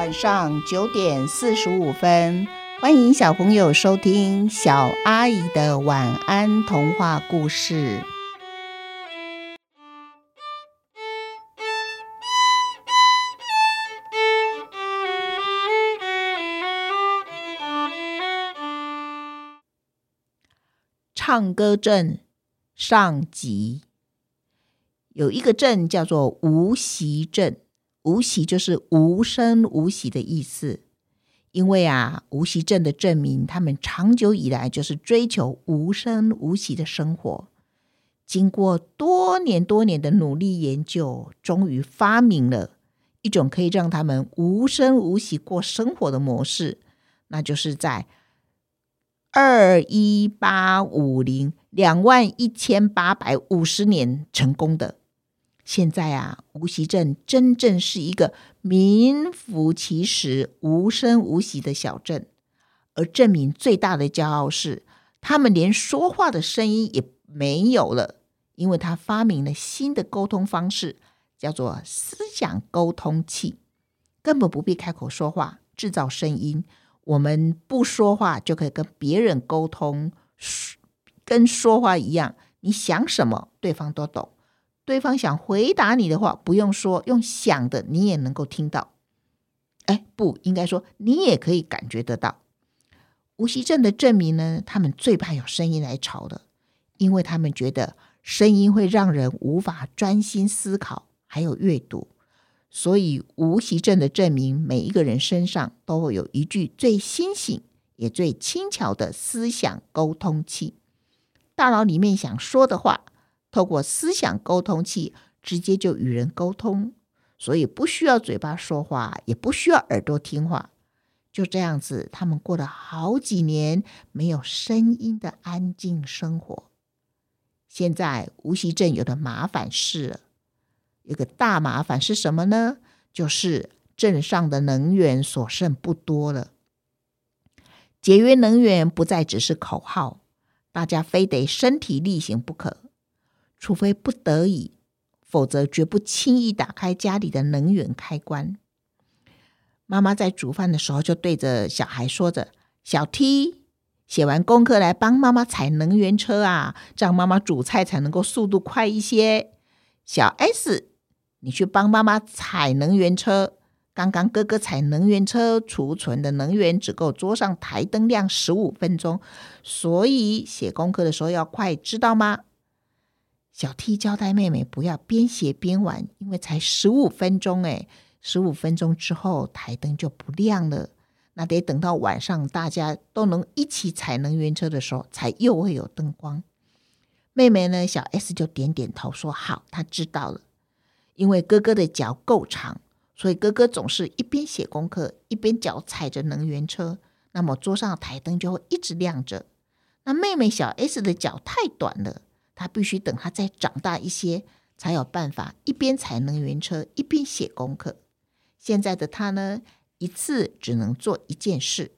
晚上九点四十五分，欢迎小朋友收听小阿姨的晚安童话故事。唱歌镇上集，有一个镇叫做无锡镇。无喜就是无声无息的意思，因为啊，无锡镇的镇民他们长久以来就是追求无声无息的生活。经过多年多年的努力研究，终于发明了一种可以让他们无声无息过生活的模式，那就是在二一八五零两万一千八百五十年成功的。现在啊，无锡镇真正是一个名副其实、无声无息的小镇。而镇民最大的骄傲是，他们连说话的声音也没有了，因为他发明了新的沟通方式，叫做思想沟通器，根本不必开口说话，制造声音。我们不说话就可以跟别人沟通，跟说话一样，你想什么，对方都懂。对方想回答你的话，不用说，用想的你也能够听到。哎，不应该说，你也可以感觉得到。无锡镇的镇民呢，他们最怕有声音来吵的，因为他们觉得声音会让人无法专心思考，还有阅读。所以，无锡镇的镇民每一个人身上都会有一具最新醒也最轻巧的思想沟通器，大脑里面想说的话。透过思想沟通器，直接就与人沟通，所以不需要嘴巴说话，也不需要耳朵听话，就这样子，他们过了好几年没有声音的安静生活。现在无锡镇有的麻烦事，有个大麻烦是什么呢？就是镇上的能源所剩不多了，节约能源不再只是口号，大家非得身体力行不可。除非不得已，否则绝不轻易打开家里的能源开关。妈妈在煮饭的时候，就对着小孩说着：“小 T，写完功课来帮妈妈踩能源车啊，这样妈妈煮菜才能够速度快一些。”小 S，你去帮妈妈踩能源车。刚刚哥哥踩能源车储存的能源只够桌上台灯亮十五分钟，所以写功课的时候要快，知道吗？小 T 交代妹妹不要边写边玩，因为才十五分钟哎，十五分钟之后台灯就不亮了，那得等到晚上大家都能一起踩能源车的时候，才又会有灯光。妹妹呢，小 S 就点点头说好，她知道了。因为哥哥的脚够长，所以哥哥总是一边写功课，一边脚踩着能源车，那么桌上的台灯就会一直亮着。那妹妹小 S 的脚太短了。他必须等他再长大一些，才有办法一边踩能源车一边写功课。现在的他呢，一次只能做一件事。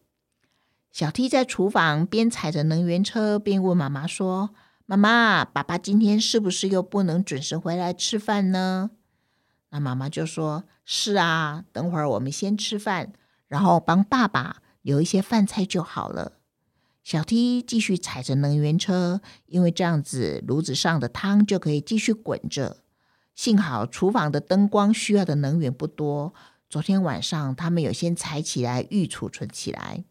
小 T 在厨房边踩着能源车边问妈妈说：“妈妈，爸爸今天是不是又不能准时回来吃饭呢？”那妈妈就说：“是啊，等会儿我们先吃饭，然后帮爸爸留一些饭菜就好了。”小 T 继续踩着能源车，因为这样子炉子上的汤就可以继续滚着。幸好厨房的灯光需要的能源不多，昨天晚上他们有先踩起来预储存起来。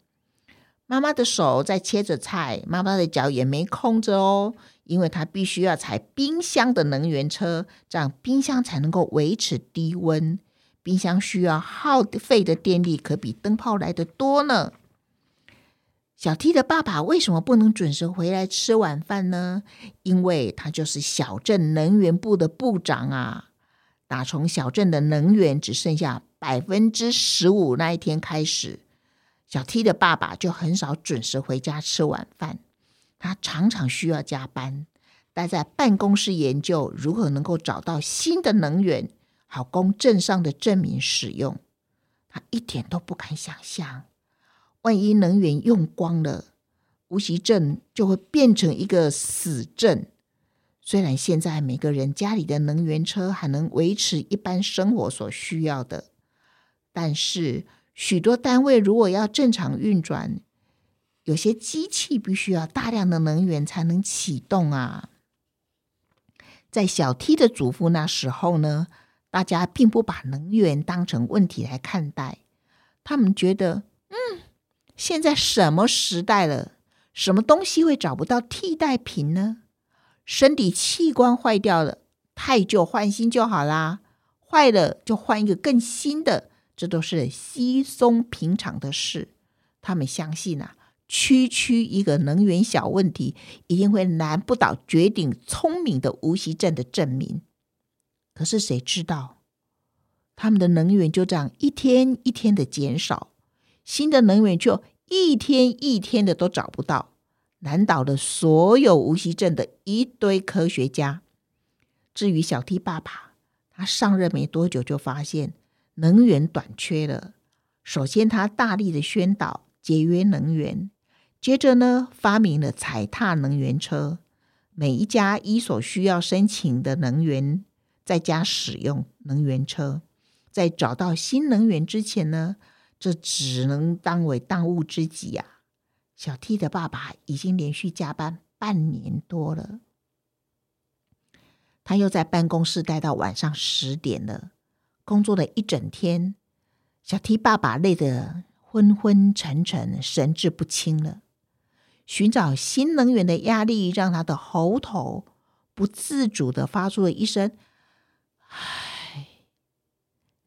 妈妈的手在切着菜，妈妈的脚也没空着哦，因为她必须要踩冰箱的能源车，这样冰箱才能够维持低温。冰箱需要耗费的电力可比灯泡来的多呢。小 T 的爸爸为什么不能准时回来吃晚饭呢？因为他就是小镇能源部的部长啊！打从小镇的能源只剩下百分之十五那一天开始，小 T 的爸爸就很少准时回家吃晚饭。他常常需要加班，待在办公室研究如何能够找到新的能源，好供镇上的镇民使用。他一点都不敢想象。万一能源用光了，无锡镇就会变成一个死镇。虽然现在每个人家里的能源车还能维持一般生活所需要的，但是许多单位如果要正常运转，有些机器必须要大量的能源才能启动啊。在小 T 的祖父那时候呢，大家并不把能源当成问题来看待，他们觉得，现在什么时代了，什么东西会找不到替代品呢？身体器官坏掉了，太旧换新就好啦，坏了就换一个更新的，这都是稀松平常的事。他们相信啊。区区一个能源小问题，一定会难不倒绝顶聪明的无锡镇的镇民。可是谁知道，他们的能源就这样一天一天的减少，新的能源就一天一天的都找不到，难倒了所有无锡镇的一堆科学家。至于小 T 爸爸，他上任没多久就发现能源短缺了。首先，他大力的宣导节约能源。接着呢，发明了踩踏能源车，每一家一所需要申请的能源，在家使用能源车。在找到新能源之前呢，这只能当为当务之急呀。小 T 的爸爸已经连续加班半年多了，他又在办公室待到晚上十点了，工作了一整天。小 T 爸爸累得昏昏沉沉、神志不清了。寻找新能源的压力，让他的喉头不自主的发出了一声“唉”。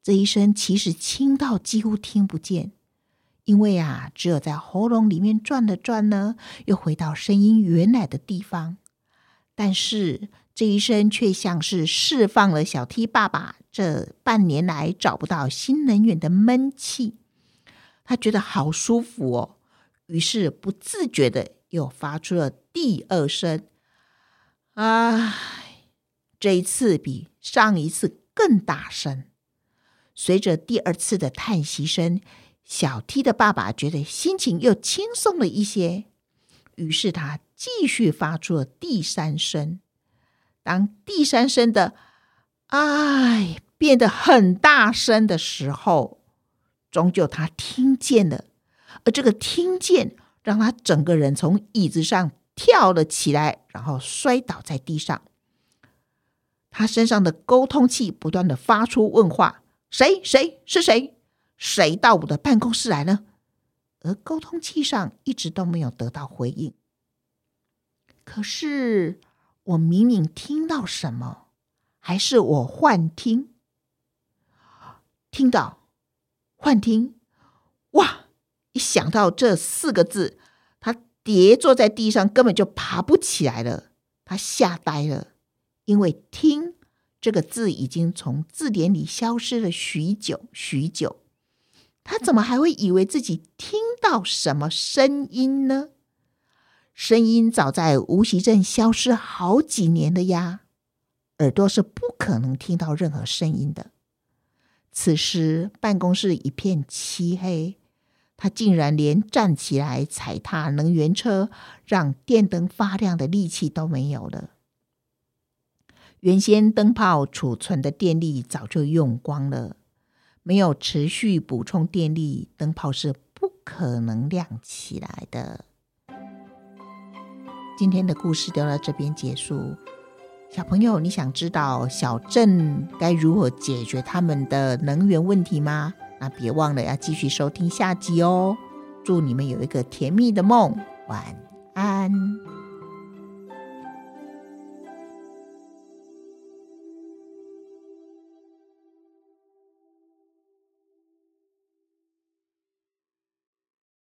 这一声其实轻到几乎听不见，因为啊，只有在喉咙里面转了转呢，又回到声音原来的地方。但是这一声却像是释放了小 T 爸爸这半年来找不到新能源的闷气，他觉得好舒服哦。于是不自觉的又发出了第二声，唉，这一次比上一次更大声。随着第二次的叹息声，小 T 的爸爸觉得心情又轻松了一些。于是他继续发出了第三声。当第三声的“唉”变得很大声的时候，终究他听见了。而这个听见，让他整个人从椅子上跳了起来，然后摔倒在地上。他身上的沟通器不断的发出问话：“谁？谁是谁？谁到我的办公室来呢？”而沟通器上一直都没有得到回应。可是我明明听到什么，还是我幻听？听到幻听？哇！一想到这四个字，他跌坐在地上，根本就爬不起来了。他吓呆了，因为“听”这个字已经从字典里消失了许久许久。他怎么还会以为自己听到什么声音呢？声音早在无锡镇消失好几年了呀，耳朵是不可能听到任何声音的。此时办公室一片漆黑。他竟然连站起来踩踏能源车、让电灯发亮的力气都没有了。原先灯泡储存的电力早就用光了，没有持续补充电力，灯泡是不可能亮起来的。今天的故事就到这边结束。小朋友，你想知道小镇该如何解决他们的能源问题吗？那别忘了要继续收听下集哦！祝你们有一个甜蜜的梦，晚安。